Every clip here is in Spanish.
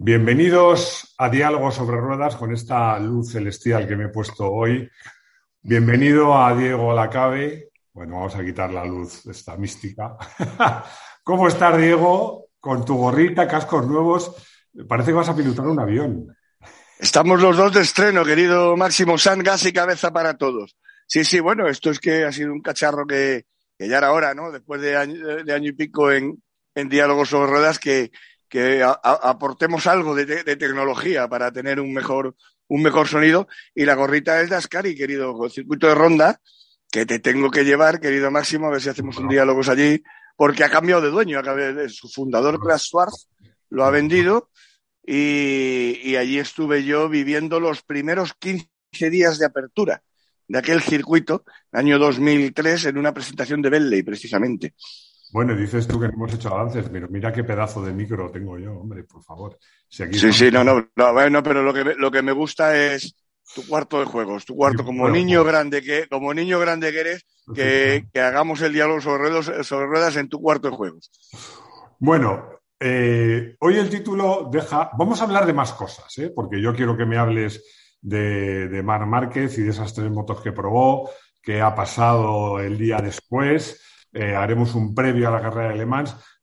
Bienvenidos a Diálogo sobre Ruedas con esta luz celestial que me he puesto hoy. Bienvenido a Diego Lacabe. Bueno, vamos a quitar la luz, esta mística. ¿Cómo estás, Diego? Con tu gorrita, cascos nuevos. Parece que vas a pilotar un avión. Estamos los dos de estreno, querido Máximo San, gas y cabeza para todos. Sí, sí, bueno, esto es que ha sido un cacharro que, ya era hora, ¿no? Después de año, y pico en, en Diálogos sobre Ruedas, que, que aportemos algo de, tecnología para tener un mejor, un mejor sonido. Y la gorrita es de Ascari, querido circuito de ronda, que te tengo que llevar, querido Máximo, a ver si hacemos un diálogo allí, porque ha cambiado de dueño, de su fundador, Klaas Schwarz, lo ha vendido y, y, allí estuve yo viviendo los primeros 15 días de apertura de aquel circuito, año 2003, en una presentación de Bentley, precisamente. Bueno, dices tú que no hemos hecho avances, pero mira qué pedazo de micro tengo yo, hombre, por favor. sí, sí, no, no, no, bueno, pero lo que, lo que me gusta es tu cuarto de juegos, tu cuarto, como niño grande que, como niño grande que eres, que, hagamos el diálogo sobre ruedas, sobre ruedas en tu cuarto de juegos. Bueno, eh, hoy el título deja. Vamos a hablar de más cosas, ¿eh? porque yo quiero que me hables de, de Mar Márquez y de esas tres motos que probó, qué ha pasado el día después. Eh, haremos un previo a la carrera de Le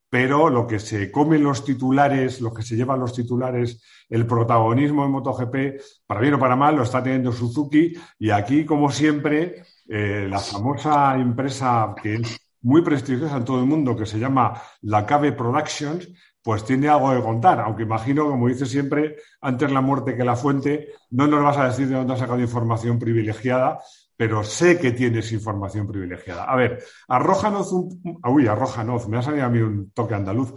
pero lo que se comen los titulares, lo que se llevan los titulares, el protagonismo en MotoGP, para bien o para mal, lo está teniendo Suzuki. Y aquí, como siempre, eh, la famosa empresa que es muy prestigiosa en todo el mundo, que se llama La Cave Productions, pues tiene algo que contar, aunque imagino, como dice siempre, antes la muerte que la fuente, no nos vas a decir de dónde ha sacado información privilegiada, pero sé que tienes información privilegiada. A ver, arrójanos un... Uy, arrójanos, me ha salido a mí un toque andaluz.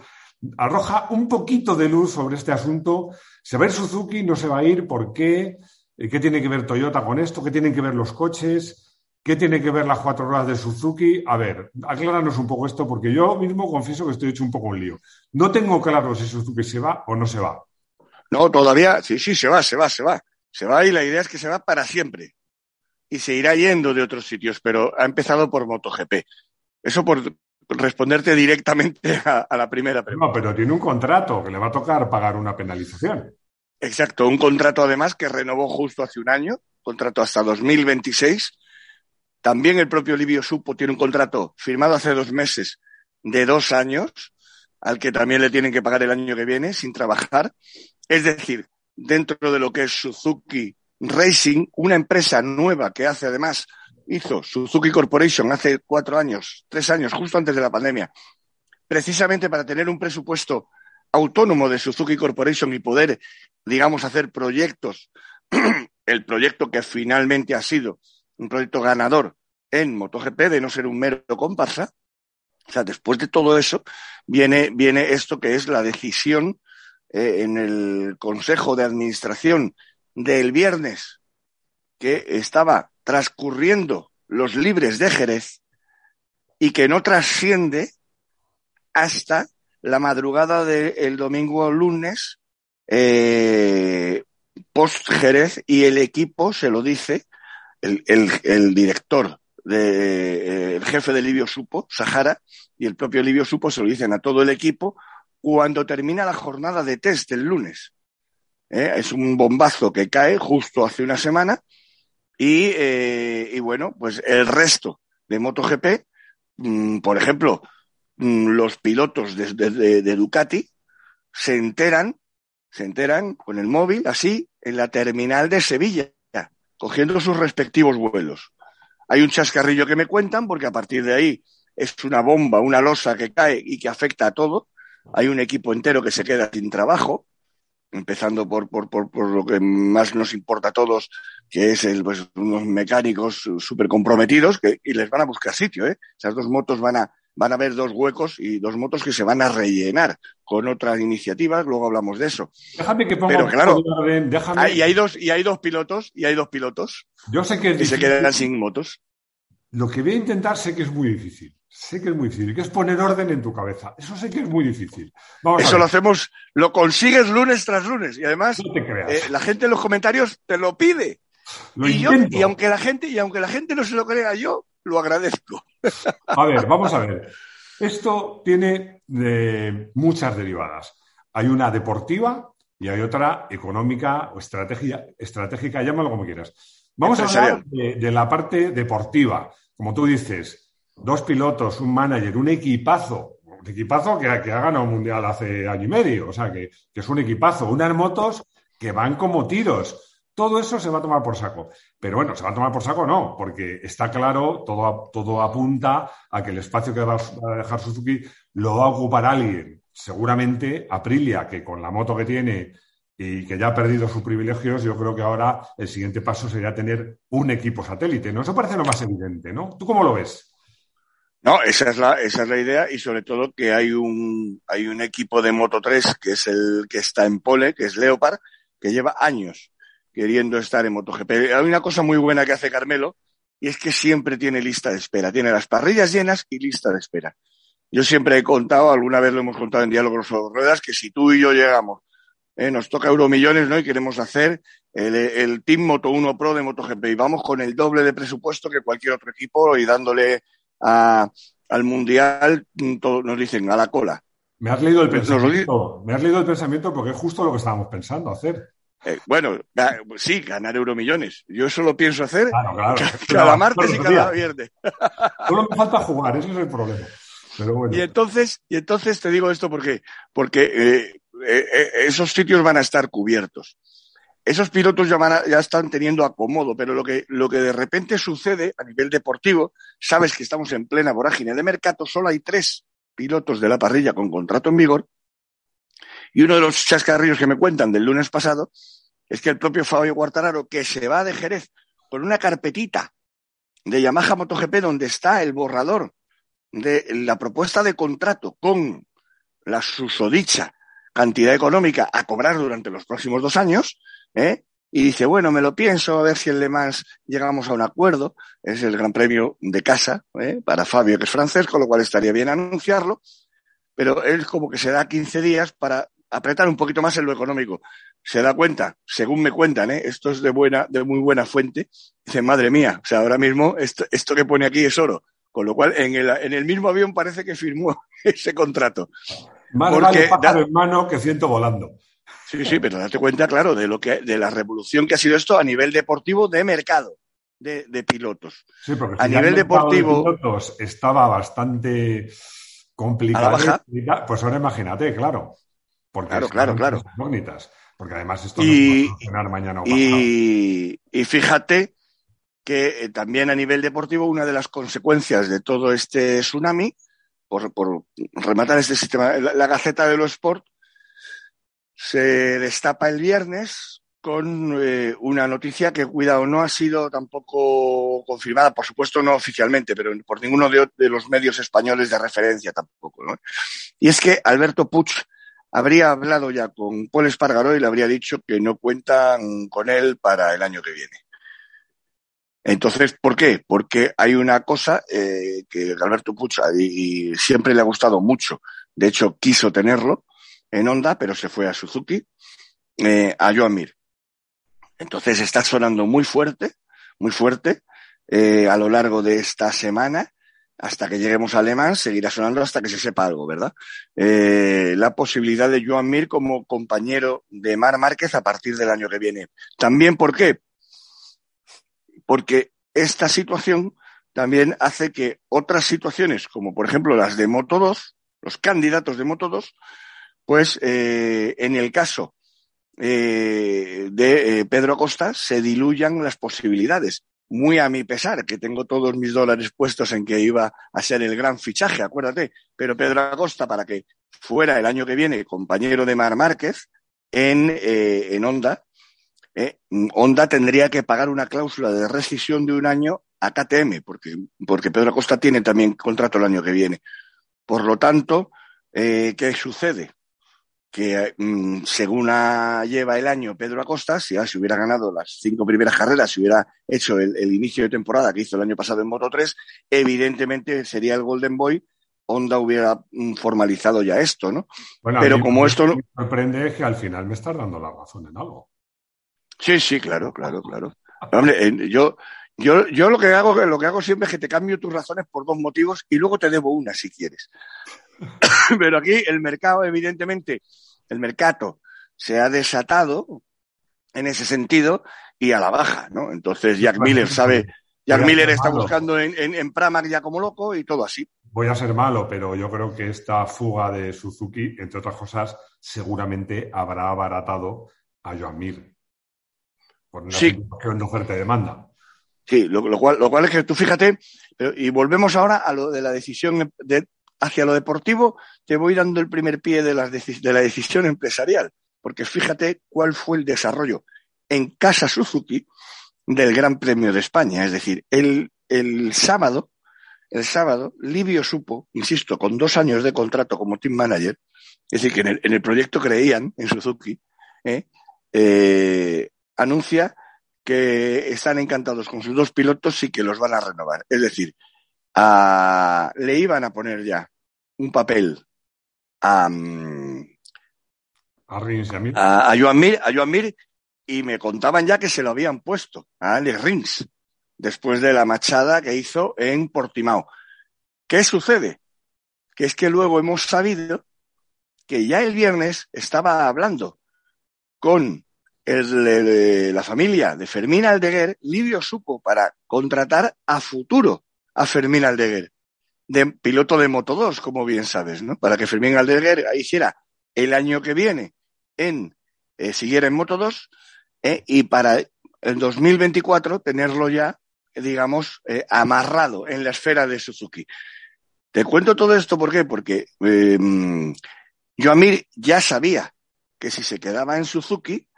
Arroja un poquito de luz sobre este asunto. ¿Se va a ir Suzuki? ¿No se va a ir? ¿Por qué? Eh, ¿Qué tiene que ver Toyota con esto? ¿Qué tienen que ver los coches? ¿Qué tiene que ver las cuatro horas de Suzuki? A ver, acláranos un poco esto, porque yo mismo confieso que estoy hecho un poco un lío. No tengo claro si Suzuki se va o no se va. No, todavía, sí, sí, se va, se va, se va. Se va y la idea es que se va para siempre y se irá yendo de otros sitios, pero ha empezado por MotoGP. Eso por responderte directamente a, la primera pregunta. No, pero tiene un contrato que le va a tocar pagar una penalización. Exacto, un contrato además que renovó justo hace un año, contrato hasta 2026. También el propio Livio Supo tiene un contrato firmado hace dos meses de dos años, al que también le tienen que pagar el año que viene sin trabajar. Es decir, dentro de lo que es Suzuki Racing, una empresa nueva que hace además, hizo Suzuki Corporation hace cuatro años, tres años, justo antes de la pandemia, precisamente para tener un presupuesto autónomo de Suzuki Corporation y poder, digamos, hacer proyectos, el proyecto que finalmente ha sido un proyecto ganador en MotoGP, de no ser un mero comparsa. O sea, después de todo eso, viene, viene esto que es la decisión eh, en el Consejo de Administración del viernes que estaba transcurriendo los libres de Jerez y que no trasciende hasta la madrugada del domingo o lunes eh, post Jerez y el equipo se lo dice, el, el, director, de, el jefe de Livio Supo, Sahara, y el propio Livio Supo se lo dicen a todo el equipo cuando termina la jornada de test del lunes. ¿Eh? Es un bombazo que cae justo hace una semana y, eh, bueno, pues el resto de MotoGP, mm, por ejemplo, mm, los pilotos de, Ducati se enteran, se enteran con el móvil así en la terminal de Sevilla, cogiendo sus respectivos vuelos. Hay un chascarrillo que me cuentan porque a partir de ahí es una bomba, una losa que cae y que afecta a todo. Hay un equipo entero que se queda sin trabajo empezando por, por, por, por, lo que más nos importa a todos, que es el, pues, unos mecánicos súper comprometidos que, y les van a buscar sitio. ¿eh? Esas dos motos van a, van a haber dos huecos y dos motos que se van a rellenar con otras iniciativas, luego hablamos de eso. Déjame que ponga Pero claro, déjame... y hay dos y hay dos pilotos y hay dos pilotos. Yo sé que y se quedan sin motos. Lo que voy a intentar sé que es muy difícil. Sé que es muy difícil, que es poner orden en tu cabeza. Eso sé que es muy difícil. Eso lo hacemos, lo consigues lunes tras lunes. Y además, eh, la gente en los comentarios te lo pide. y, yo, y aunque la gente, y aunque la gente no se lo crea, yo lo agradezco. A ver, vamos a ver. Esto tiene muchas derivadas. Hay una deportiva, y hay otra económica o estratégica, estratégica llámalo como quieras. Vamos a hablar de, la parte deportiva. Como tú dices, dos pilotos, un manager, un equipazo, un equipazo que, que ha ganado un mundial hace año y medio, o sea, que, que es un equipazo, unas motos que van como tiros. Todo eso se va a tomar por saco. Pero bueno, se va a tomar por saco no, porque está claro, todo, todo apunta a que el espacio que va a dejar Suzuki lo va a ocupar alguien. Seguramente Aprilia, que con la moto que tiene y que ya ha perdido sus privilegios, yo creo que ahora el siguiente paso sería tener un equipo satélite. ¿No? Eso parece lo más evidente, ¿no? ¿Tú cómo lo ves? No, esa es la, esa es la idea y sobre todo que hay un, hay un equipo de Moto 3 que es el que está en pole, que es Leopard, que lleva años queriendo estar en MotoGP. Hay una cosa muy buena que hace Carmelo y es que siempre tiene lista de espera. Tiene las parrillas llenas y lista de espera. Yo siempre he contado, alguna vez lo hemos contado en Diálogos sobre Ruedas, que si tú y yo llegamos, eh, nos toca Euromillones, ¿no? Y queremos hacer el, Team Moto 1 Pro de MotoGP y vamos con el doble de presupuesto que cualquier otro equipo y dándole al Mundial, mm, nos dicen, a la cola. Me has leído el pensamiento. Me has leído el pensamiento porque es justo lo que estábamos pensando hacer. Eh, bueno, sí, ganar euromillones. Yo eso lo pienso hacer cada martes y cada viernes. Solo me falta jugar, ese es el problema. Y entonces, y entonces te digo esto porque, porque eh, eh, esos sitios van a estar cubiertos. Esos pilotos ya, están teniendo acomodo, pero lo que, lo que de repente sucede a nivel deportivo, sabes que estamos en plena vorágine de mercado, solo hay tres pilotos de la parrilla con contrato en vigor y uno de los chascarrillos que me cuentan del lunes pasado es que el propio Fabio Guartararo, que se va de Jerez con una carpetita de Yamaha MotoGP donde está el borrador de la propuesta de contrato con la susodicha cantidad económica a cobrar durante los próximos dos años, ¿eh? y dice, bueno, me lo pienso, a ver si en Le Mans llegamos a un acuerdo, es el gran premio de casa ¿eh? para Fabio, que es francés, con lo cual estaría bien anunciarlo, pero él como que se da 15 días para apretar un poquito más en lo económico. Se da cuenta, según me cuentan, ¿eh? esto es de buena, de muy buena fuente, dice, madre mía, o sea, ahora mismo esto, esto que pone aquí es oro. Con lo cual, en el, en el mismo avión parece que firmó ese contrato. Más Porque vale en mano que ciento volando. Sí, sí, pero date cuenta, claro, de lo que, de la revolución que ha sido esto a nivel deportivo de mercado de, de pilotos. Sí, porque a nivel deportivo de pilotos estaba bastante complicado. Pues ahora imagínate, claro. Porque claro, claro, claro. Incógnitas, porque además esto no puede funcionar mañana o y, y fíjate que eh, también a nivel deportivo una de las consecuencias de todo este tsunami, por, por rematar este sistema, la, Gaceta de los Sport se destapa el viernes con eh, una noticia que, cuidado, no ha sido tampoco confirmada, por supuesto no oficialmente, pero por ninguno de, los medios españoles de referencia tampoco. ¿no? Y es que Alberto Puig habría hablado ya con Paul Espargaró y le habría dicho que no cuentan con él para el año que viene. Entonces, ¿por qué? Porque hay una cosa eh, que Alberto Pucha y, siempre le ha gustado mucho. De hecho, quiso tenerlo en Honda, pero se fue a Suzuki, eh, a Joan Mir. Entonces está sonando muy fuerte, muy fuerte, eh, a lo largo de esta semana hasta que lleguemos a Alemán, seguirá sonando hasta que se sepa algo, ¿verdad? Eh, la posibilidad de Joan Mir como compañero de Mar Márquez a partir del año que viene. También, ¿por qué? Porque esta situación también hace que otras situaciones, como por ejemplo las de Moto 2, los candidatos de Moto 2, pues eh, en el caso eh, de Pedro Acosta se diluyan las posibilidades muy a mi pesar, que tengo todos mis dólares puestos en que iba a ser el gran fichaje, acuérdate, pero Pedro Acosta para que fuera el año que viene compañero de Mar Márquez en, eh, en Honda, eh, Honda tendría que pagar una cláusula de rescisión de un año a KTM, porque, porque Pedro Acosta tiene también contrato el año que viene. Por lo tanto, eh, ¿qué sucede? Que mm, según lleva el año Pedro Acosta, si, si hubiera ganado las cinco primeras carreras, si hubiera hecho el, inicio de temporada que hizo el año pasado en Moto 3, evidentemente sería el Golden Boy. Honda hubiera mm, formalizado ya esto, ¿no? Pero como esto no... Me sorprende que al final me estás dando la razón en algo. Sí, sí, claro, claro, claro. Hombre, yo, yo, yo lo que hago, lo que hago siempre es que te cambio tus razones por dos motivos y luego te debo una si quieres. Pero aquí el mercado, evidentemente, el mercado se ha desatado en ese sentido y a la baja, ¿no? Entonces Jack Miller sabe, Jack Miller está buscando en, en, en Pramac ya como loco y todo así. Voy a ser malo, pero yo creo que esta fuga de Suzuki, entre otras cosas, seguramente habrá abaratado a Joan Mir. Por una Sí. situación de oferta y demanda. Sí, lo, lo cual, lo cual es que tú fíjate, y volvemos ahora a lo de la decisión de, hacia lo deportivo, te voy dando el primer pie de, deci- de la decisión empresarial, porque fíjate cuál fue el desarrollo en Casa Suzuki del Gran Premio de España. Es decir, el, sábado, el sábado, Livio supo, insisto, con dos años de contrato como team manager, es decir, que en el, en el proyecto creían en Suzuki, ¿eh? Eh, anuncia que están encantados con sus dos pilotos y que los van a renovar. Es decir, a- le iban a poner ya un papel a, A Rins y a Mir. a, a Joan Mir, a Joan Mir y me contaban ya que se lo habían puesto a Alex Rins después de la machada que hizo en Portimao. ¿Qué sucede? Que es que luego hemos sabido que ya el viernes estaba hablando con el, el- la familia de Fermín Aldeguer, Livio supo para contratar a futuro a Fermín Aldeguer, de piloto de Moto 2, como bien sabes, ¿no? Para que Fermín Aldeguer hiciera el año que viene en eh, siguiera en Moto 2 eh, y para el 2024 tenerlo ya, digamos, eh, amarrado en la esfera de Suzuki. Te cuento todo esto ¿por qué? porque eh, mm, Joamir ya sabía que si se quedaba en Suzuki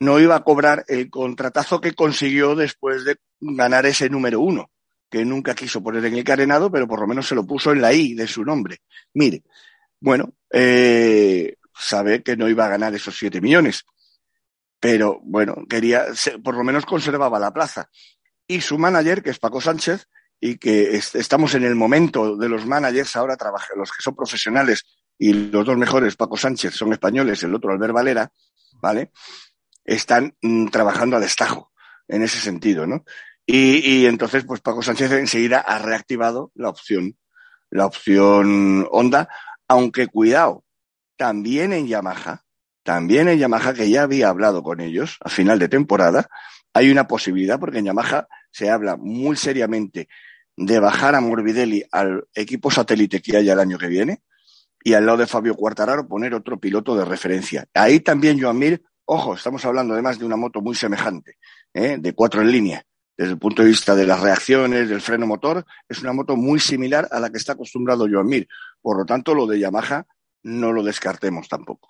no iba a cobrar el contratazo que consiguió después de ganar ese número uno, que nunca quiso poner en el carenado, pero por lo menos se lo puso en la I de su nombre. Mire, bueno, eh, sabe que no iba a ganar esos siete millones, pero bueno, quería, por lo menos conservaba la plaza. Y su manager, que es Paco Sánchez, y que es- estamos en el momento de los managers ahora, trabaja, los que son profesionales y los dos mejores, Paco Sánchez, son españoles, el otro Albert Valera, ¿vale? Están mm, trabajando a destajo en ese sentido, ¿no? Y, entonces, pues Paco Sánchez enseguida ha reactivado la opción, la opción Honda, aunque cuidado, también en Yamaha, también en Yamaha, que ya había hablado con ellos a final de temporada, hay una posibilidad, porque en Yamaha se habla muy seriamente de bajar a Morbidelli al equipo satélite que haya el año que viene y al lado de Fabio Quartararo poner otro piloto de referencia. Ahí también Joan Mir, ojo, estamos hablando además de una moto muy semejante, ¿eh? de cuatro en línea. Desde el punto de vista de las reacciones, del freno motor, es una moto muy similar a la que está acostumbrado Joan Mir. Por lo tanto, lo de Yamaha no lo descartemos tampoco.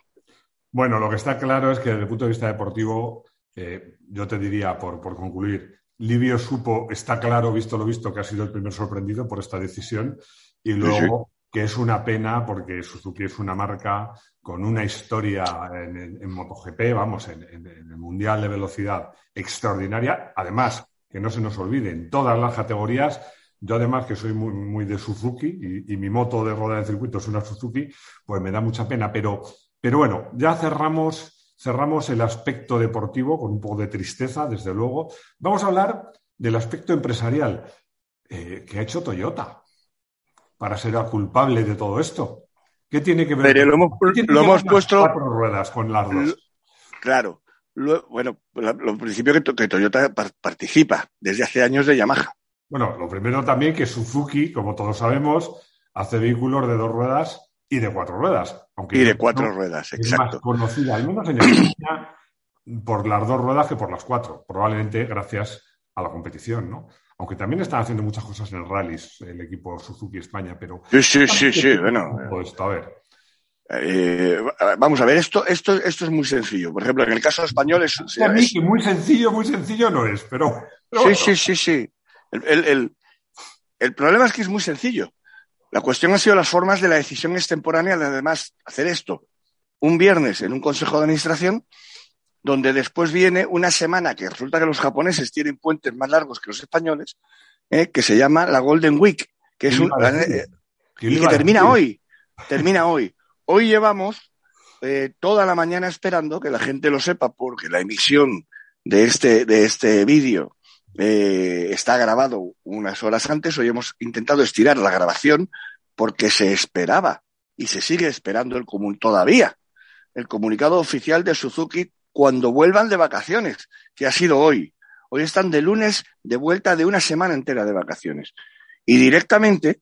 Bueno, lo que está claro es que desde el punto de vista deportivo, eh, yo te diría, por, por concluir, Livio supo, está claro, visto lo visto, que ha sido el primer sorprendido por esta decisión. Y luego, que es una pena porque Suzuki es una marca con una historia en, en- en MotoGP, vamos, en, en- en el Mundial de Velocidad extraordinaria. Además, que no se nos olvide, en todas las categorías, yo además que soy muy, muy de Suzuki y, y mi moto de rueda de circuito es una Suzuki, pues me da mucha pena. Pero, pero bueno, ya cerramos, cerramos el aspecto deportivo con un poco de tristeza, desde luego. Vamos a hablar del aspecto empresarial eh, que ha hecho Toyota para ser el culpable de todo esto. ¿Qué tiene que ver? Pero lo hemos, ¿Qué tiene lo hemos las puesto, cuatro ruedas con las dos. claro, bueno, lo principio que, que Toyota par- participa desde hace años de Yamaha. Bueno, lo primero también que Suzuki, como todos sabemos, hace vehículos de dos ruedas y de cuatro ruedas. Aunque Y de no- cuatro ruedas, es más exacto. conocida, al menos en España, por las dos ruedas que por las cuatro. Probablemente gracias a la competición, ¿no? Aunque también están haciendo muchas cosas en rallies, el equipo Suzuki España, pero... Sí, sí, sí, sí, bueno. Esto, a ver. Eh, vamos a ver, esto, esto, esto es muy sencillo. Por ejemplo, en el caso español es, A mí es- que muy sencillo, muy sencillo no es, pero... pero Sí, bueno. sí, sí, sí. El, el- el- el problema es que es muy sencillo. La cuestión ha sido las formas de la decisión extemporánea de además hacer esto un viernes en un consejo de administración, donde después viene una semana que resulta que los japoneses tienen puentes más largos que los españoles, eh, que se llama la Golden Week, que es ¿Qué un, eh, ¿Qué y que termina hoy. Termina hoy. Hoy llevamos eh, toda la mañana esperando que la gente lo sepa, porque la emisión de este, de este vídeo eh, está grabado unas horas antes. Hoy hemos intentado estirar la grabación porque se esperaba y se sigue esperando el común todavía el comunicado oficial de Suzuki cuando vuelvan de vacaciones, que ha sido hoy. Hoy están de lunes de vuelta de una semana entera de vacaciones. Y directamente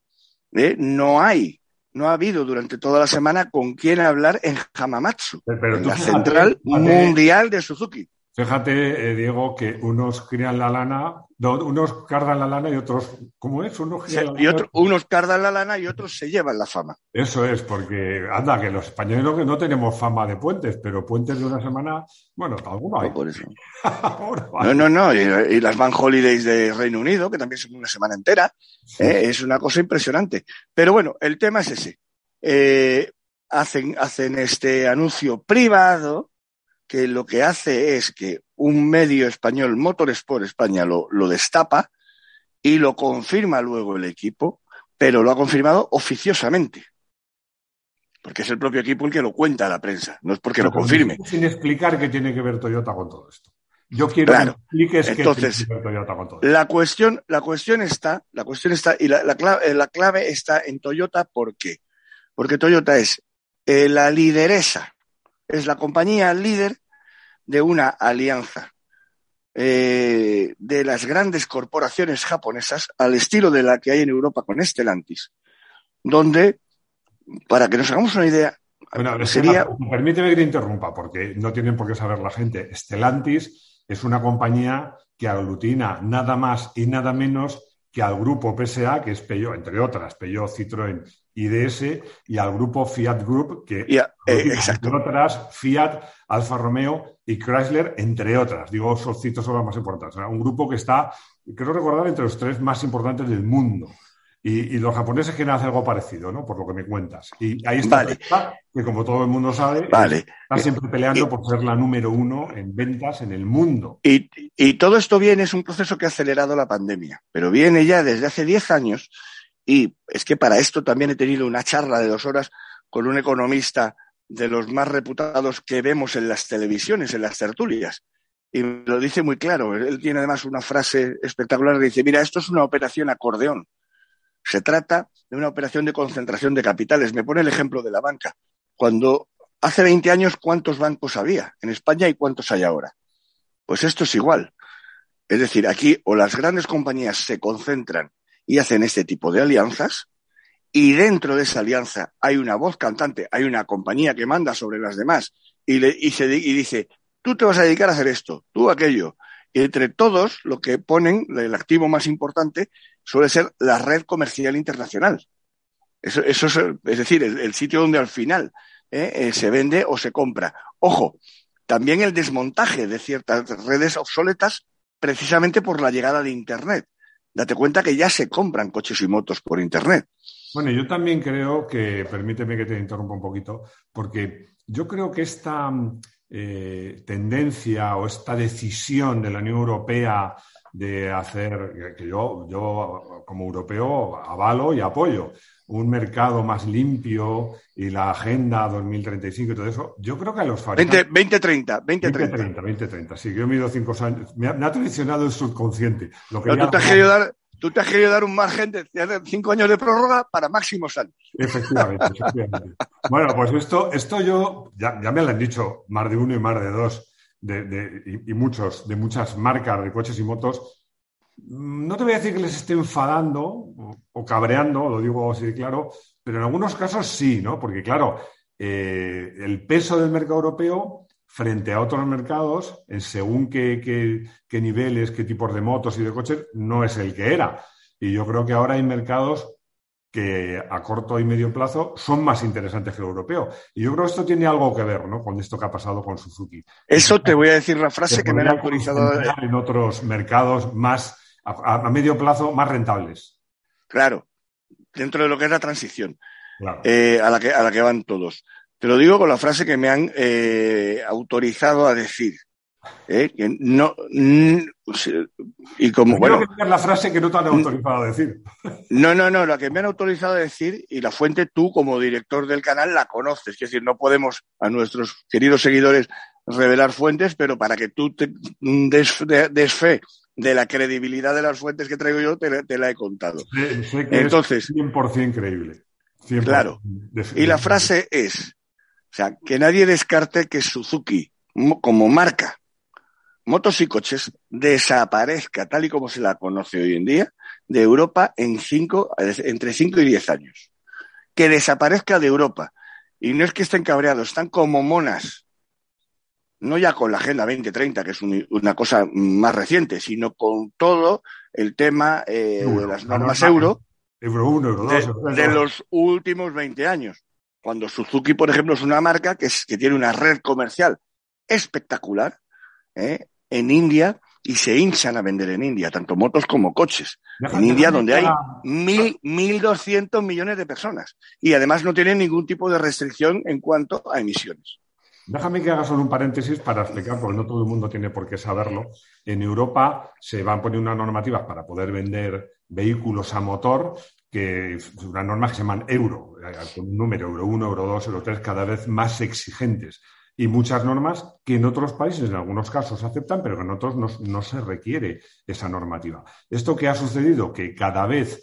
¿eh? no hay, no ha habido durante toda la semana con quién hablar en Hamamatsu, en la central mundial de Suzuki. Fíjate, eh, Diego, que unos crían la lana, unos cardan la lana y otros, ¿cómo es? Unos, y unos cardan la lana y otros se llevan la fama. Eso es, porque anda, que los españoles no, tenemos fama de puentes, pero puentes de una semana, bueno, alguno hay. No, por eso. no, no, no, y, las Van Holidays de Reino Unido, que también son una semana entera, ¿eh? es una cosa impresionante. Pero bueno, el tema es ese. Eh, hacen, hacen este anuncio privado que lo que hace es que un medio español, Motorsport España, lo, lo destapa y lo confirma luego el equipo, pero lo ha confirmado oficiosamente. Porque es el propio equipo el que lo cuenta a la prensa, no es porque lo confirme. Sin explicar qué tiene que ver Toyota con todo esto. Yo quiero que expliques Entonces, qué tiene que ver Toyota con todo esto. La cuestión, la cuestión está, la cuestión está, y la, clave, la clave está en Toyota, ¿por qué? Porque Toyota es eh, la lideresa es la compañía líder de una alianza eh, de las grandes corporaciones japonesas al estilo de la que hay en Europa con Stellantis, donde, para que nos hagamos una idea, sería... permíteme que te interrumpa, porque no tienen por qué saber la gente. Stellantis es una compañía que aglutina nada más y nada menos que al grupo PSA, que es Peugeot, entre otras, Peugeot, Citroën IDS, y al grupo Fiat Group, que eh, entre otras, Fiat, Alfa Romeo y Chrysler, entre otras. Digo, esos citos son los más importantes. un grupo que está, creo recordar, entre los tres más importantes del mundo. Y, los japoneses quieren hacer algo parecido, ¿no? Por lo que me cuentas. Y ahí está, que como todo el mundo sabe, está siempre peleando por ser la número uno en ventas en el mundo. Y, y, todo esto viene, es un proceso que ha acelerado la pandemia, pero viene ya desde hace 10 años y es que para esto también he tenido una charla de dos horas con un economista de los más reputados que vemos en las televisiones, en las tertulias. Y me lo dice muy claro. Él tiene además una frase espectacular que dice, mira, esto es una operación acordeón. Se trata de una operación de concentración de capitales. Me pone el ejemplo de la banca. Cuando hace 20 años, ¿cuántos bancos había en España y cuántos hay ahora? Pues esto es igual. Es decir, aquí o las grandes compañías se concentran y hacen este tipo de alianzas, y dentro de esa alianza hay una voz cantante, hay una compañía que manda sobre las demás y, le, y, se, y dice, tú te vas a dedicar a hacer esto, tú aquello. Y entre todos, lo que ponen, el activo más importante, suele ser la red comercial internacional. Eso, eso es, es decir, el, sitio donde al final ¿eh? Eh, se vende o se compra. Ojo, también el desmontaje de ciertas redes obsoletas precisamente por la llegada de Internet. Date cuenta que ya se compran coches y motos por Internet. Bueno, yo también creo que, permíteme que te interrumpa un poquito, porque yo creo que esta eh, tendencia o esta decisión de la Unión Europea de hacer, que yo, yo como europeo avalo y apoyo, un mercado más limpio y la agenda 2035 y todo eso, yo creo que a los fabricantes... 2030, 2030. 2030, 2030, sí, yo mido cinco años, me ha, traicionado el subconsciente. Lo que tú, te has querido dar, tú te has querido dar un margen de cinco años de prórroga para máximos años. Efectivamente, efectivamente. bueno, pues esto, esto yo, ya, ya me lo han dicho más de uno y más de dos, de, y, muchos, de muchas marcas de coches y motos, no te voy a decir que les esté enfadando o, cabreando, lo digo así de claro, pero en algunos casos sí, ¿no? Porque claro, eh, el peso del mercado europeo frente a otros mercados, en según qué, qué, niveles, qué tipos de motos y de coches, no es el que era. Y yo creo que ahora hay mercados que a corto y medio plazo son más interesantes que el europeo. Y yo creo que esto tiene algo que ver ¿no? con esto que ha pasado con Suzuki. Eso te voy a decir la frase que me han autorizado. En otros mercados más, a, medio plazo, más rentables. Claro, dentro de lo que es la transición, eh, a, la que, a la que van todos. Te lo digo con la frase que me han eh, autorizado a decir. ¿eh? no, y como bueno, la frase que no te han autorizado a decir. No, no, no, la que me han autorizado a decir y la fuente tú como director del canal la conoces, es decir, no podemos a nuestros queridos seguidores revelar fuentes, pero para que tú te des, fe de la credibilidad de las fuentes que traigo yo, te, la he contado. Entonces, es 100% creíble. Claro. y la frase es, O sea, que nadie descarte que Suzuki, como marca, motos y coches, desaparezca tal y como se la conoce hoy en día de Europa en cinco, entre 5 y 10 años. Que desaparezca de Europa. Y no es que estén cabreados, están como monas. No ya con la Agenda 2030, que es una cosa más reciente, sino con todo el tema eh, de las normas euro, de, los últimos 20 años. Cuando Suzuki, por ejemplo, es una marca que, que tiene una red comercial espectacular ¿eh? en India y se hinchan a vender en India, tanto motos como coches. en India, donde hay mil, mil doscientos millones de personas. Y además no tienen ningún tipo de restricción en cuanto a emisiones. Déjame que haga solo un paréntesis para explicar, porque no todo el mundo tiene por qué saberlo. En Europa se van poniendo unas normativas para poder vender vehículos a motor, que unas normas que se llaman euro, eh, con un número euro 1, euro 2, euro 3, cada vez más exigentes y muchas normas que en otros países en algunos casos aceptan, pero que en otros no, se requiere esa normativa. Esto que ha sucedido, que cada vez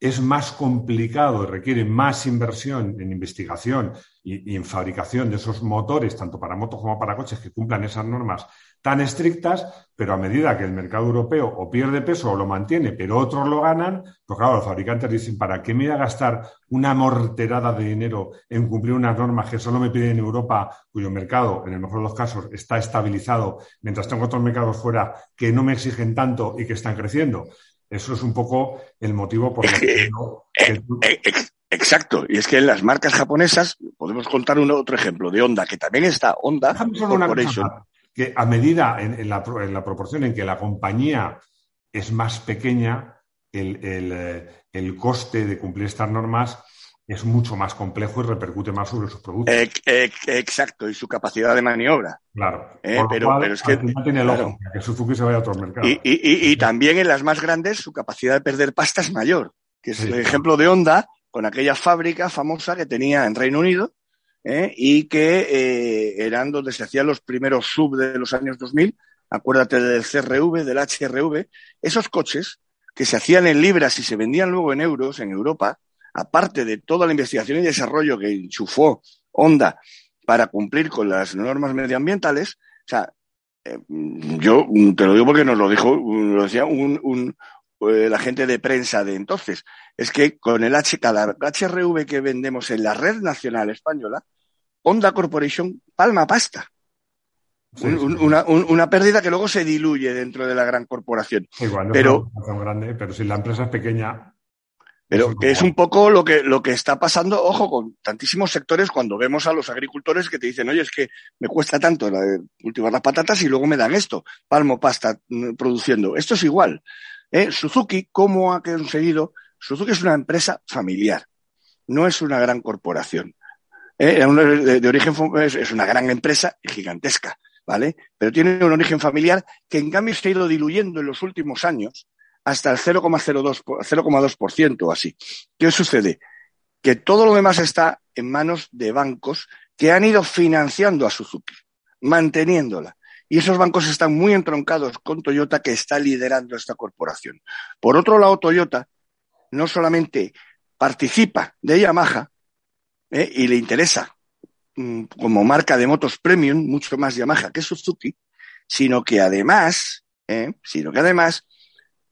es más complicado y requiere más inversión en investigación y, en fabricación de esos motores, tanto para motos como para coches, que cumplan esas normas tan estrictas, pero a medida que el mercado europeo o pierde peso o lo mantiene, pero otros lo ganan, pues claro, los fabricantes dicen, ¿para qué me voy a gastar una morterada de dinero en cumplir unas normas que solo me piden en Europa, cuyo mercado, en el mejor de los casos, está estabilizado, mientras tengo otros mercados fuera que no me exigen tanto y que están creciendo? Eso es un poco el motivo por el que... Eh, eh, exacto, y es que en las marcas japonesas, podemos contar un otro ejemplo de Honda, que también está Honda Corporation que a medida, en, la, proporción en que la compañía es más pequeña, eh, el, coste de cumplir estas normas es mucho más complejo y repercute más sobre sus productos. exacto, y su capacidad de maniobra. Claro. Eh, pero, es que, tiene el que Suzuki se vaya a otros mercados. Y, también en las más grandes su capacidad de perder pasta es mayor, que es el ejemplo de Honda con aquella fábrica famosa que tenía en Reino Unido, ¿eh? y que eh, eran donde se hacían los primeros sub de los años 2000. Acuérdate del CRV, del HRV. Esos coches que se hacían en libras y se vendían luego en euros en Europa, aparte de toda la investigación y desarrollo que enchufó Honda para cumplir con las normas medioambientales, o sea, eh, yo te lo digo porque nos lo dijo, lo decía un, un, la gente de prensa de entonces, es que con el H, cada HRV que vendemos en la red nacional española, Honda Corporation palma pasta. una, pérdida que luego se diluye dentro de la gran corporación. Igual, pero, grande, pero si la empresa es pequeña. Pero que es un poco lo que, lo que está pasando, ojo, con tantísimos sectores cuando vemos a los agricultores que te dicen, oye, es que me cuesta tanto cultivar las patatas y luego me dan esto, palmo pasta mm, produciendo. Esto es igual. ¿Eh? Suzuki, ¿cómo ha conseguido? Suzuki es una empresa familiar, no es una gran corporación. ¿eh? de, origen es una gran empresa gigantesca, ¿vale? Pero tiene un origen familiar que en cambio se ha ido diluyendo en los últimos años hasta el 0,02% o así. ¿Qué sucede? Que todo lo demás está en manos de bancos que han ido financiando a Suzuki, manteniéndola. Y esos bancos están muy entroncados con Toyota, que está liderando esta corporación. Por otro lado, Toyota no solamente participa de Yamaha, ¿eh? y le interesa mm, como marca de motos premium, mucho más Yamaha que Suzuki, sino que además, ¿eh? sino que además,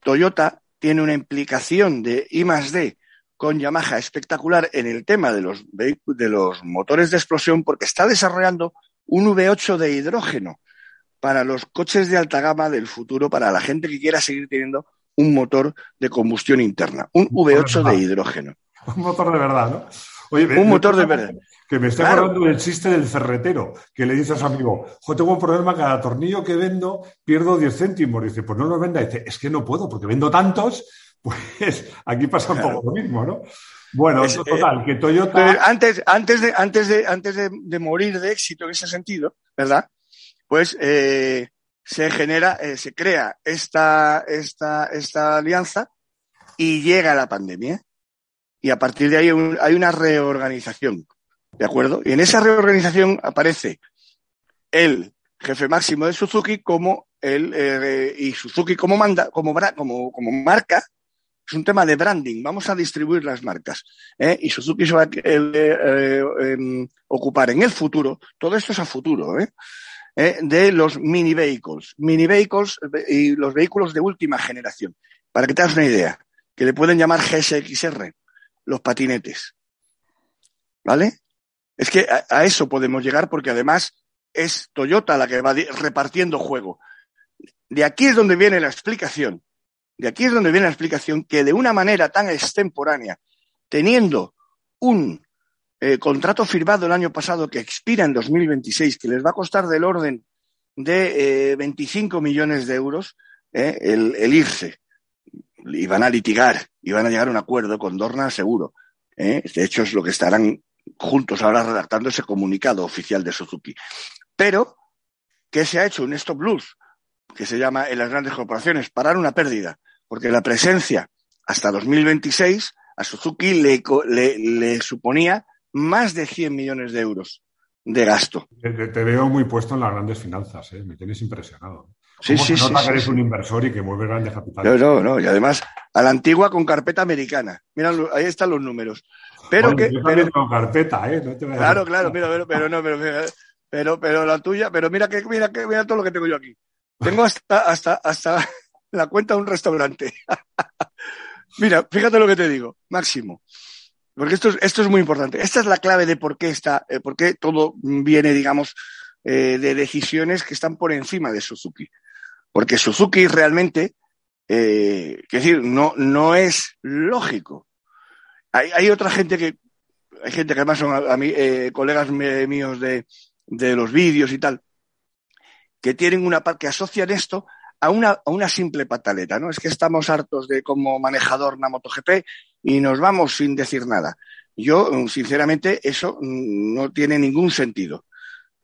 Toyota tiene una implicación de I más D con Yamaha espectacular en el tema de los, de los motores de explosión porque está desarrollando un V8 de hidrógeno para los coches de alta gama del futuro, para la gente que quiera seguir teniendo un motor de combustión interna, un V8 de hidrógeno. Un motor de verdad, ¿no? un motor de verdad. Que me está acordando del chiste del ferretero, que le dice a su amigo, jo, tengo un problema, cada tornillo que vendo pierdo 10 céntimos. Dice, pues no lo venda. Dice, es que no puedo, porque vendo tantos, pues aquí pasa un poco lo mismo, ¿no? Bueno, total, que Toyota. Antes, antes, de, antes, de, antes de, morir de éxito en ese sentido, ¿verdad? Pues eh, se genera, eh, se crea esta, esta, esta alianza y llega la pandemia y a partir de ahí hay una reorganización, ¿de acuerdo? Y en esa reorganización aparece el jefe máximo de Suzuki como el, eh, y Suzuki como manda, como, como, como marca, es un tema de branding, vamos a distribuir las marcas. ¿eh? Y Suzuki se va a eh, em, ocupar en el futuro, todo esto es a futuro, de los mini vehicles, mini vehicles y los vehículos de última generación. Para que te hagas una idea, que le pueden llamar GSXR, los patinetes. ¿Vale? Es que a eso podemos llegar porque además es Toyota la que va repartiendo juego. De aquí es donde viene la explicación. De aquí es donde viene la explicación que de una manera tan extemporánea, teniendo un eh, contrato firmado el año pasado que expira en 2026, que les va a costar del orden de 25 eh, millones de euros, eh, el, irse. Y van a litigar y van a llegar a un acuerdo con Dorna seguro. De hecho, es lo que estarán juntos ahora redactando ese comunicado oficial de Suzuki. Pero, ¿qué se ha hecho? Un stop loss, que se llama en las grandes corporaciones, parar una pérdida, porque la presencia hasta 2026 a Suzuki le, le, suponía más de 100 millones de euros de gasto. Te, veo muy puesto en las grandes finanzas, ¿eh? me tienes impresionado. Sí, sí, sí, que eres un inversor y que mueve grandes capitales. No, no, no, y además a la antigua con carpeta americana. Mira, ahí están los números. Pero que. con carpeta, ¿eh? claro, claro, mira, pero, pero no, pero, pero, pero la tuya, pero mira que, mira que, mira todo lo que tengo yo aquí. Tengo hasta, hasta, hasta la cuenta de un restaurante. mira, fíjate lo que te digo, máximo. Porque esto es, esto es muy importante. Esta es la clave de por qué está, eh, por qué todo viene, digamos, eh, de decisiones que están por encima de Suzuki. Porque Suzuki realmente, eh, es decir, no, no es lógico. Hay, hay otra gente que, hay gente que además son eh, colegas míos de, de los vídeos y tal, que tienen una parte que asocian esto a una, a una simple pataleta, ¿no? Es que estamos hartos de cómo manejador una MotoGP y nos vamos sin decir nada. Yo, sinceramente, eso no tiene ningún sentido.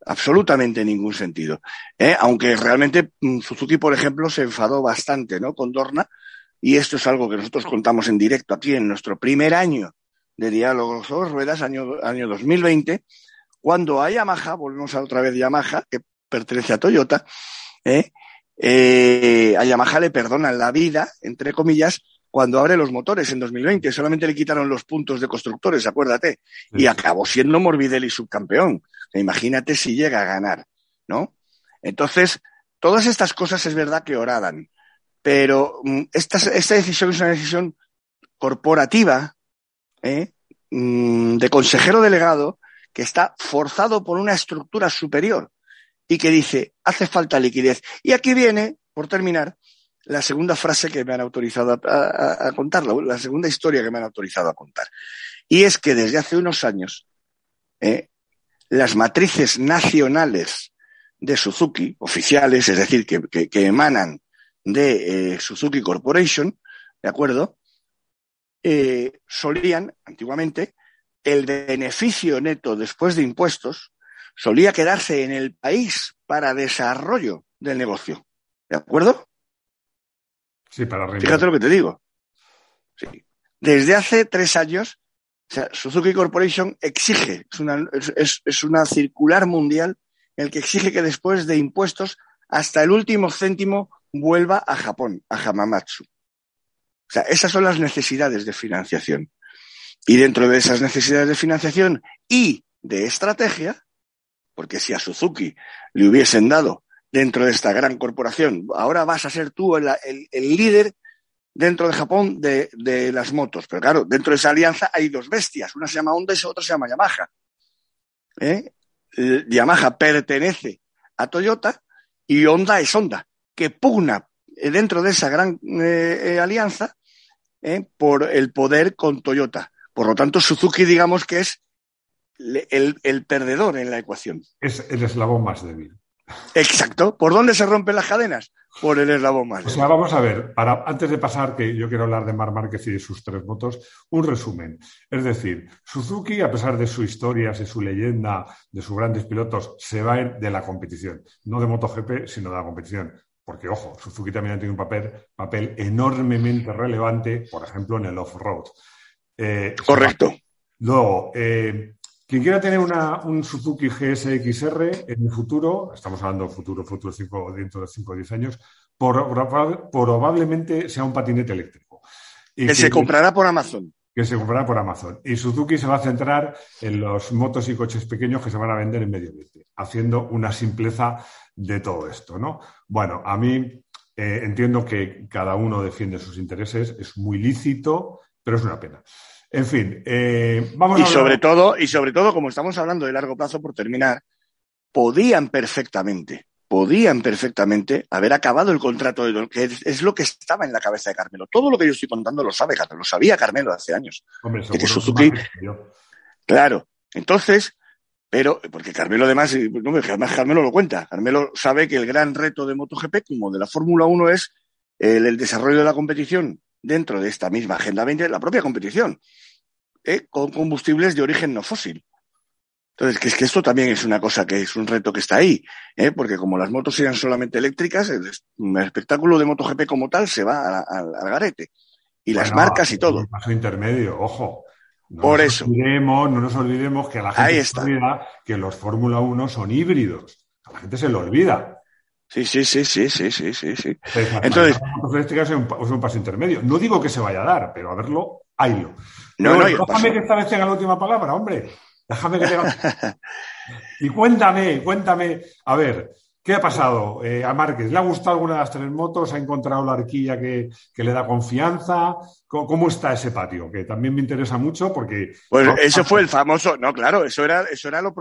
Absolutamente ningún sentido. ¿eh? Aunque realmente mm, Suzuki, por ejemplo, se enfadó bastante, ¿no? Con Dorna. Y esto es algo que nosotros contamos en directo aquí en nuestro primer año de diálogos o ruedas, año, año 2020, cuando a Yamaha, volvemos a otra vez Yamaha, que pertenece a Toyota, ¿eh? Eh, a Yamaha le perdonan la vida, entre comillas, cuando abre los motores en 2020. Solamente le quitaron los puntos de constructores, acuérdate. Y acabó siendo Morbidelli subcampeón. Imagínate si llega a ganar, ¿no? Entonces, todas estas cosas es verdad que oradan, pero mm, esta, esta decisión es una decisión corporativa, ¿eh? Mm, de consejero delegado, que está forzado por una estructura superior y que dice, hace falta liquidez. Y aquí viene, por terminar, la segunda frase que me han autorizado a, contar, la, segunda historia que me han autorizado a contar. Y es que desde hace unos años, eh, las matrices nacionales de Suzuki, oficiales, es decir, que, emanan de eh, Suzuki Corporation, ¿de acuerdo? Eh, solían, antiguamente, el beneficio neto después de impuestos solía quedarse en el país para desarrollo del negocio. ¿De acuerdo? Sí, para Fíjate lo que te digo. Desde hace tres años, Suzuki Corporation exige, es una, es una circular mundial en el que exige que después de impuestos, hasta el último céntimo vuelva a Japón, a Hamamatsu. O sea, esas son las necesidades de financiación. Y dentro de esas necesidades de financiación y de estrategia, porque si a Suzuki le hubiesen dado dentro de esta gran corporación, ahora vas a ser tú el, líder dentro de Japón de, las motos. Pero claro, dentro de esa alianza hay dos bestias, una se llama Honda y otra se llama Yamaha. ¿Eh? Yamaha pertenece a Toyota y Honda es Honda, que pugna dentro de esa gran eh, alianza eh, por el poder con Toyota. Por lo tanto, Suzuki, digamos que es el, perdedor en la ecuación. Es el eslabón más débil. Exacto. ¿Por dónde se rompen las cadenas? Por el eslabón más débil. O sea, vamos a ver, para, antes de pasar, que yo quiero hablar de Mar Márquez y de sus tres motos, un resumen. Es decir, Suzuki, a pesar de su historia, de su leyenda, de sus grandes pilotos, se va a ir de la competición. No de MotoGP, sino de la competición. Porque, ojo, Suzuki también ha tenido un papel, papel enormemente relevante, por ejemplo, en el off-road. Eh, Correcto. Luego, eh, quien quiera tener un Suzuki GSXR en el futuro, estamos hablando de futuro, futuro cinco, dentro de 5 o 10 años, probablemente sea un patinete eléctrico. Y que, se comprará por Amazon. Que se comprará por Amazon. Y Suzuki se va a centrar en los motos y coches pequeños que se van a vender en Medio Oriente, haciendo una simpleza de todo esto, ¿no? Bueno, a mí eh, entiendo que cada uno defiende sus intereses, es muy lícito, pero es una pena. En fin, eh, vamos y sobre todo y sobre todo como estamos hablando de largo plazo por terminar, podían perfectamente, podían perfectamente haber acabado el contrato de que es, lo que estaba en la cabeza de Carmelo. Todo lo que yo estoy contando lo sabe Carmelo, lo sabía Carmelo hace años. Hombre, que Suzuki, claro. Entonces, pero, porque Carmelo además, no, además Carmelo lo cuenta, Carmelo sabe que el gran reto de MotoGP, como de la Fórmula 1, es el, desarrollo de la competición dentro de esta misma Agenda 20, la propia competición, ¿eh? con combustibles de origen no fósil. Entonces, que es que esto también es una cosa que es un reto que está ahí, ¿eh? porque como las motos sean solamente eléctricas, el, espectáculo de MotoGP como tal se va al garete. Y las marcas y todo. paso intermedio, ojo. No Por nos eso. Olvidemos, no nos olvidemos que la gente se olvida que los Fórmula 1 son híbridos. A la gente se lo olvida. Sí, sí, sí, sí, sí, sí, sí. sí. Entonces, eléctricas es un, es un paso intermedio. No digo que se vaya a dar, pero a verlo, haylo. No, no, déjame que esta vez tenga la última palabra, hombre. Déjame que tenga. y cuéntame, cuéntame. A ver, ¿Qué ha pasado eh, a Márquez? ¿Le ha gustado alguna de las tres motos? ¿Ha encontrado la arquilla que, le da confianza? ¿Cómo, está ese patio? Que también me interesa mucho porque... Pues eso fue el famoso... No, claro, eso era, eso era lo,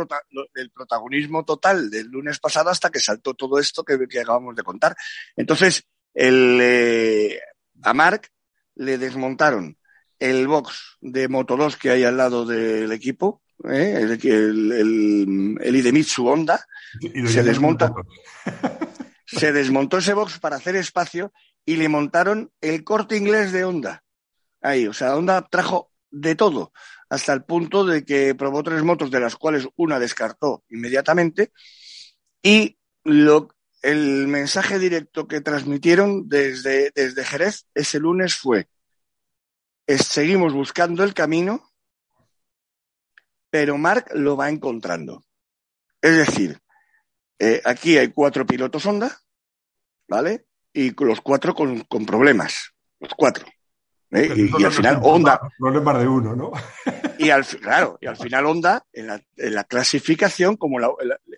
el protagonismo total del lunes pasado hasta que saltó todo esto que, acabamos de contar. Entonces, el, eh, a Marc le desmontaron el box de Moto 2 que hay al lado del equipo, ¿eh? el, el, el, Idemitsu Honda, se desmonta. se desmontó ese box para hacer espacio y le montaron el corte inglés de Honda. Ahí, o sea, Honda trajo de todo, hasta el punto de que probó tres motos, de las cuales una descartó inmediatamente, y lo, el mensaje directo que transmitieron desde, desde Jerez ese lunes fue, seguimos buscando el camino pero Mark lo va encontrando. Es decir, eh, aquí hay cuatro pilotos Honda, ¿vale? Y los cuatro con, problemas, los cuatro. ¿eh? Y, al final Honda... Problemas de uno, ¿no? y al, claro, y al final Honda, en la, clasificación, como la,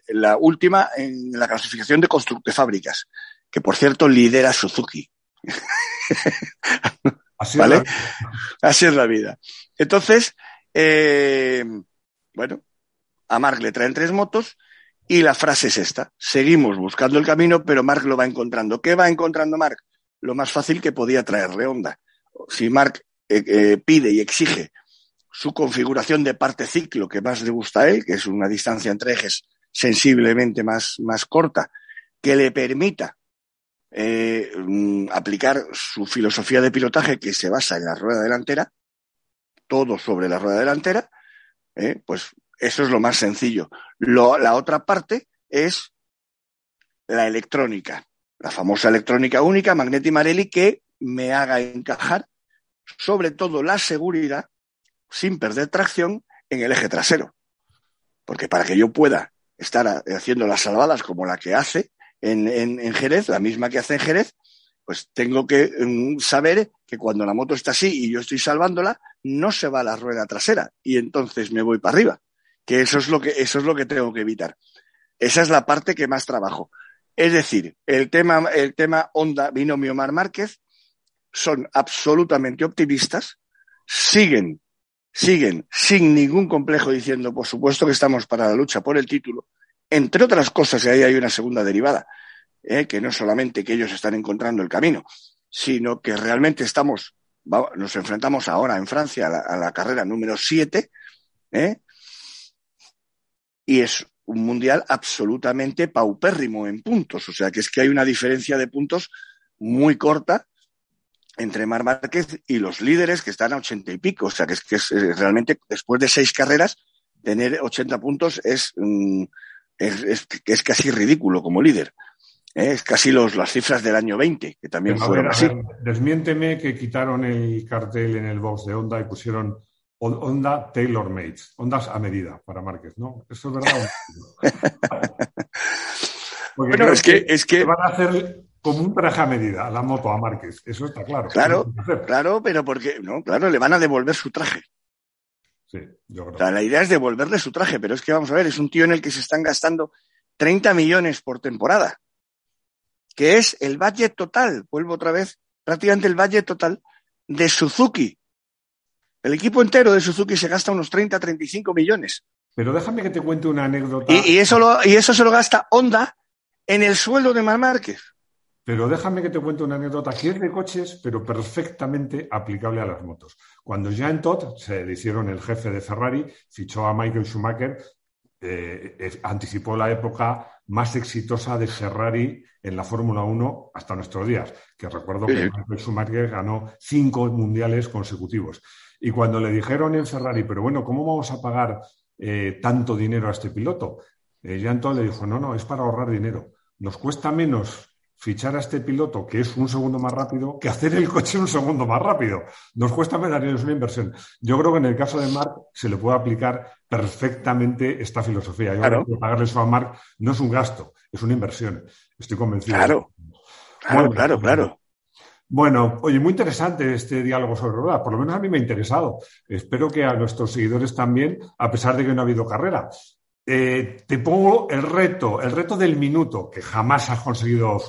la, última, en la clasificación de, de fábricas, que por cierto lidera Suzuki. Así ¿Vale? Así es la vida. Entonces, eh, bueno, a Mark le traen tres motos y la frase es esta. Seguimos buscando el camino, pero Mark lo va encontrando. ¿Qué va encontrando Mark? Lo más fácil que podía traerle Honda. Si Mark eh, eh, pide y exige su configuración de parte ciclo que más le gusta a él, que es una distancia entre ejes sensiblemente más, más corta, que le permita eh, mm, aplicar su filosofía de pilotaje que se basa en la rueda delantera, todo sobre la rueda delantera, ¿eh? Pues eso es lo más sencillo. la otra parte es la electrónica, la famosa electrónica única, Magnetti Marelli, que me haga encajar sobre todo la seguridad sin perder tracción en el eje trasero. Porque para que yo pueda estar haciendo las salvadas como la que hace en, en Jerez, la misma que hace en Jerez, pues tengo que mm, saber que cuando la moto está así y yo estoy salvándola, no se va la rueda trasera y entonces me voy para arriba. Que eso es lo que, eso es lo que tengo que evitar. Esa es la parte que más trabajo. Es decir, el tema, el tema Honda Binomio Mar Márquez son absolutamente optimistas, siguen, siguen sin ningún complejo diciendo, por supuesto que estamos para la lucha por el título, entre otras cosas, y ahí hay una segunda derivada, ¿eh? que no solamente que ellos están encontrando el camino, sino que realmente estamos, nos enfrentamos ahora en Francia a la, carrera número 7, ¿eh? y es un mundial absolutamente paupérrimo en puntos, o sea que es que hay una diferencia de puntos muy corta entre Mar Márquez y los líderes que están a ochenta y pico, o sea que es que es, realmente después de seis carreras tener 80 puntos es, mm, es, es casi ridículo como líder. ¿Eh? Es casi los, las cifras del año 20, que también fueron así. desmiénteme que quitaron el cartel en el box de Honda y pusieron Honda Tailor Made, Hondas a medida para Márquez, ¿no? Eso es verdad. bueno, es que, es que... Van a hacer como un traje a medida la moto a Márquez. Eso está claro. Claro, claro, pero porque, no, claro, le van a devolver su traje. Sí, yo creo. O sea, la idea es devolverle su traje, pero es que vamos a ver, es un tío en el que se están gastando 30 millones por temporada, que es el budget total, vuelvo otra vez, prácticamente el budget total de Suzuki. El equipo entero de Suzuki se gasta unos 30, 35 millones. Pero déjame que te cuente una anécdota. Y, y eso, lo, y eso se lo gasta Honda en el sueldo de Mar Márquez. Pero déjame que te cuente una anécdota que es de coches, pero perfectamente aplicable a las motos. Cuando Jean Todt se hicieron el jefe de Ferrari, fichó a Michael Schumacher, eh, anticipó la época más exitosa de Ferrari en la Fórmula 1 hasta nuestros días. Que recuerdo que. Michael Schumacher ganó cinco mundiales consecutivos. Y cuando le dijeron en Ferrari, pero bueno, ¿cómo vamos a pagar eh, tanto dinero a este piloto? Eh, Jean le dijo, no, no, es para ahorrar dinero. Nos cuesta menos fichar a este piloto, que es un segundo más rápido, que hacer el coche un segundo más rápido. Nos cuesta menos es una inversión. Yo creo que en el caso de Mark se le puede aplicar perfectamente esta filosofía. Yo Claro. creo que pagarle eso a Mark no es un gasto, es una inversión. Estoy convencido. Claro. Claro, Bueno, claro, claro. Bueno, oye, muy interesante este diálogo sobre ruedas. Por lo menos a mí me ha interesado. Espero que a nuestros seguidores también, a pesar de que no ha habido carrera. Eh, te pongo el reto, el reto del minuto, que jamás has conseguido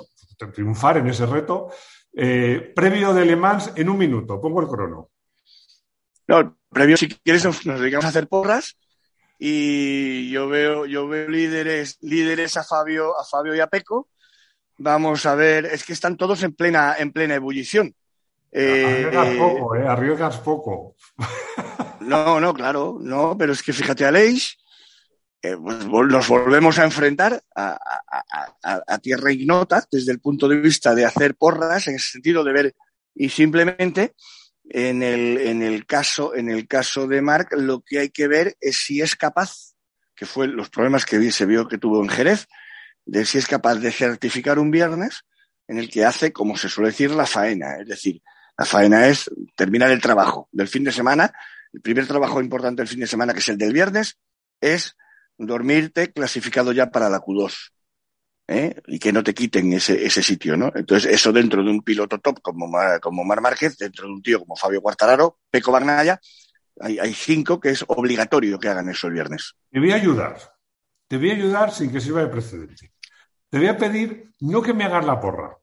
triunfar en ese reto. Eh, previo de Le Mans en un minuto. Pongo el crono. No, previo, si quieres, nos, nos dedicamos a hacer porras y yo veo, yo veo líderes, líderes a Fabio, a Fabio y a Peco. Vamos a ver, es que están todos en plena, en plena ebullición. Eh, Arriesgas eh, poco, eh, arriesgas poco. No, no, claro, no, pero es que fíjate, Aleix, eh, pues nos volvemos a enfrentar a, tierra ignota desde el punto de vista de hacer porras, en ese sentido de ver, y simplemente en el, en el caso, en el caso de Marc, lo que hay que ver es si es capaz, que fue los problemas que se vio que tuvo en Jerez, de si es capaz de certificar un viernes en el que hace, como se suele decir, la faena. Es decir, la faena es terminar el trabajo del fin de semana el primer trabajo importante del fin de semana, que es el del viernes, es dormirte clasificado ya para la Q2. ¿eh? Y que no te quiten ese, ese sitio, ¿no? Entonces, eso dentro de un piloto top como, Mar, como Mar Márquez, dentro de un tío como Fabio Quartararo, Peco Bagnaya, hay, hay cinco que es obligatorio que hagan eso el viernes. Te voy a ayudar. Te voy a ayudar sin que sirva de precedente. Te voy a pedir no que me hagas la porra,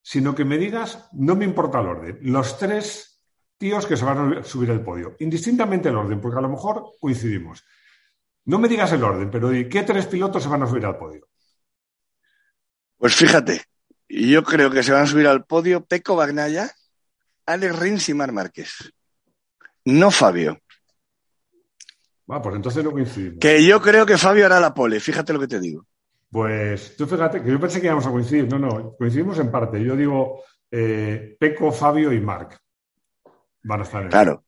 sino que me digas, no me importa el orden, los tres tíos que se van a subir al podio, indistintamente el orden, porque a lo mejor coincidimos. No me digas el orden, pero di, ¿qué tres pilotos se van a subir al podio? Pues fíjate, yo creo que se van a subir al podio Peco Bagnaya, Alex Rins y Mar Márquez. No Fabio. Va, pues entonces no coincidimos. Que yo creo que Fabio hará la pole, fíjate lo que te digo. Pues tú fíjate que yo pensé que íbamos a coincidir. No, no, coincidimos en parte. Yo digo eh, Peco, Fabio y Marc. Van a estar en Claro.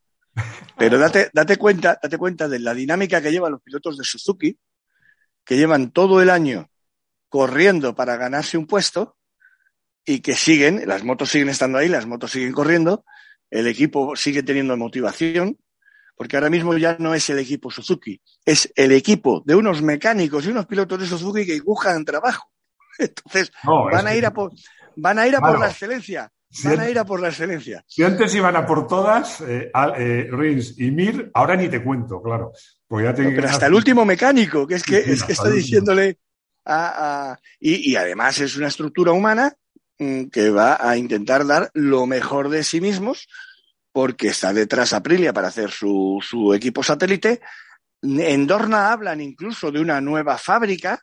Pero date, date cuenta, date cuenta de la dinámica que llevan los pilotos de Suzuki, que llevan todo el año corriendo para ganarse un puesto y que siguen, las motos siguen estando ahí, las motos siguen corriendo, el equipo sigue teniendo motivación, porque ahora mismo ya no es el equipo Suzuki, es el equipo de unos mecánicos y unos pilotos de Suzuki que buscan trabajo. Entonces, No, van a ir a por, van a ir a por la excelencia, Sí. van a ir a por la excelencia. Si antes iban a por todas, eh, eh, Rins y Mir, ahora ni te cuento, claro. Porque ya te No, pero hasta el último mecánico, que es que, Sí, es que está diciéndole a, a- y, y además es una estructura humana mm, que va a intentar dar lo mejor de sí mismos, porque está detrás Aprilia para hacer su, su equipo satélite. En Dorna hablan incluso de una nueva fábrica,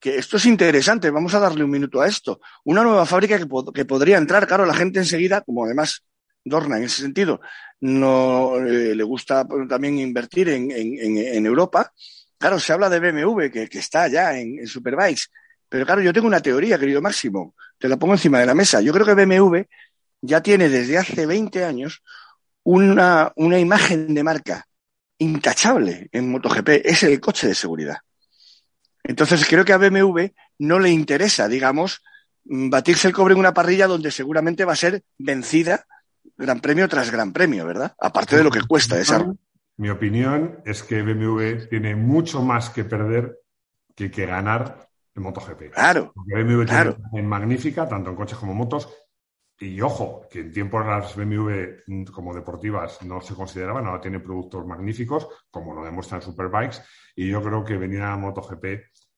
que esto es interesante, vamos a darle un minuto a esto. Una nueva fábrica que, pod- que podría entrar, claro, la gente enseguida, como además Dorna en ese sentido no eh, le gusta también invertir en, Europa. Claro, se habla de BMW, que, que está ya en, en Superbikes. Pero claro, yo tengo una teoría, querido Máximo. Te la pongo encima de la mesa. Yo creo que BMW ya tiene desde hace 20 años una, una imagen de marca intachable en MotoGP. Es el coche de seguridad. Entonces creo que a BMW no le interesa, digamos, mm, batirse el cobre en una parrilla donde seguramente va a ser vencida gran premio tras gran premio, ¿verdad? Aparte de lo que cuesta esa. Mi opinión es que BMW tiene mucho más que perder que que ganar en MotoGP. Claro. Porque BMW claro. tiene magnífica, tanto en coches como en motos. Y ojo, que en tiempos las BMW mm, como deportivas no se consideraban, ahora tiene productos magníficos, como lo demuestran Superbikes, y yo creo que venir a MotoGP,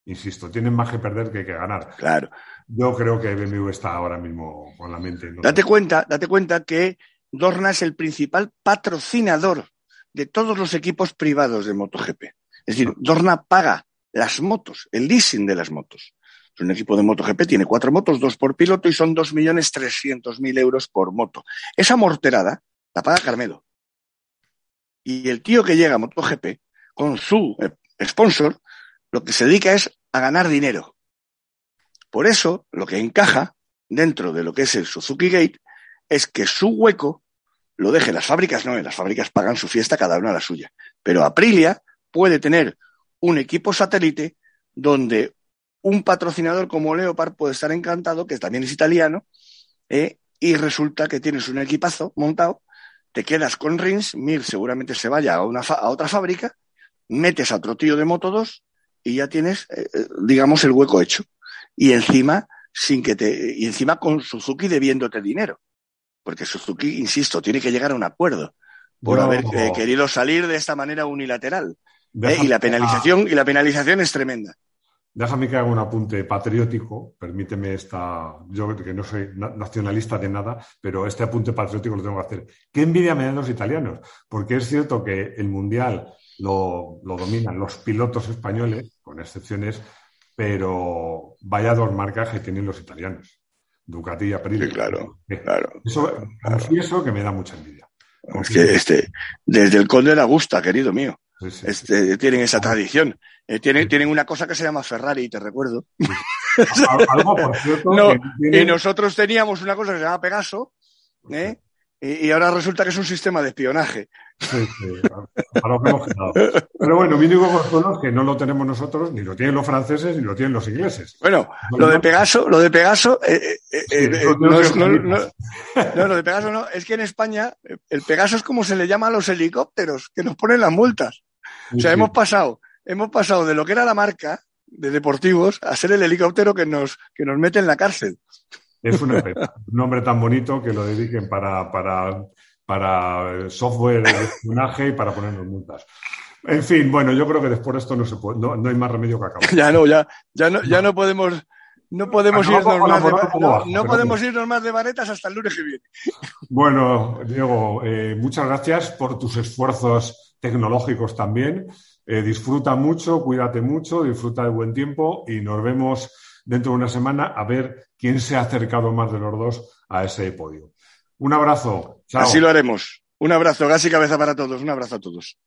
insisto, tienen más que perder que que ganar. Claro. Yo creo que BMW está ahora mismo con la mente. ¿no? Date cuenta, date cuenta que Dorna es el principal patrocinador de todos los equipos privados de MotoGP. Es decir, Dorna paga las motos, el leasing de las motos. Un equipo de MotoGP tiene cuatro motos, dos por piloto y son dos millones trescientos mil euros por moto. Esa morterada la paga Carmelo. Y el tío que llega a MotoGP con su eh, sponsor, lo que se dedica es a ganar dinero. Por eso, lo que encaja dentro de lo que es el Suzuki Gate es que su hueco lo deje las fábricas, no, las fábricas pagan su fiesta cada una la suya. Pero Aprilia puede tener un equipo satélite donde un patrocinador como Leopard puede estar encantado, que también es italiano, ¿eh? y resulta que tienes un equipazo montado, te quedas con Rins, Mir seguramente se vaya a, una a otra fábrica, metes a otro tío de Moto 2 y ya tienes, eh, eh, digamos, el hueco hecho. Y encima, sin que te, y encima con Suzuki debiéndote dinero. Porque Suzuki, insisto, tiene que llegar a un acuerdo por haber querido salir de esta manera unilateral. ¿eh? Y la penalización, y la penalización es tremenda. Déjame que haga un apunte patriótico, permíteme esta, yo que no soy nacionalista de nada, pero este apunte patriótico lo tengo que hacer. ¿Qué envidia me dan los italianos? Porque es cierto que el Mundial lo, dominan los pilotos españoles, con excepciones, pero vaya dos marcas que tienen los italianos, Ducati y Aprilia. Sí, claro, claro. Eso, confieso que me da mucha envidia. Es que este, desde el Conde de la Gusta, querido mío. Este, tienen esa tradición. Eh, tienen, tienen una cosa que se llama Ferrari, te recuerdo. Algo, por cierto, Y nosotros teníamos una cosa que se llama Pegaso, ¿eh? y, ahora resulta que es un sistema de espionaje. Sí, sí, Pero bueno, mi único consuelo es que no lo tenemos nosotros, ni lo tienen los franceses, ni lo tienen los ingleses. Bueno, lo de Pegaso, lo de Pegaso, no, lo de Pegaso no, es que en España el Pegaso es como se le llama a los helicópteros, que nos ponen las multas. O sea, hemos pasado, hemos pasado de lo que era la marca de deportivos a ser el helicóptero que nos, que nos mete en la cárcel. Es una un nombre tan bonito que lo dediquen para, para, para software de espionaje y para ponernos multas. En fin, bueno, yo creo que después de esto no se puede, no, hay más remedio que acabar. Ya no, ya, ya no, ya no podemos, no podemos irnos más de, no, podemos irnos más de varetas hasta el lunes que viene. Bueno, Diego, eh, muchas gracias por tus esfuerzos tecnológicos también. Eh, disfruta mucho, cuídate mucho, disfruta de buen tiempo y nos vemos dentro de una semana a ver quién se ha acercado más de los dos a ese podio. Un abrazo. Así lo haremos. Un abrazo, gas y cabeza para todos. Un abrazo a todos.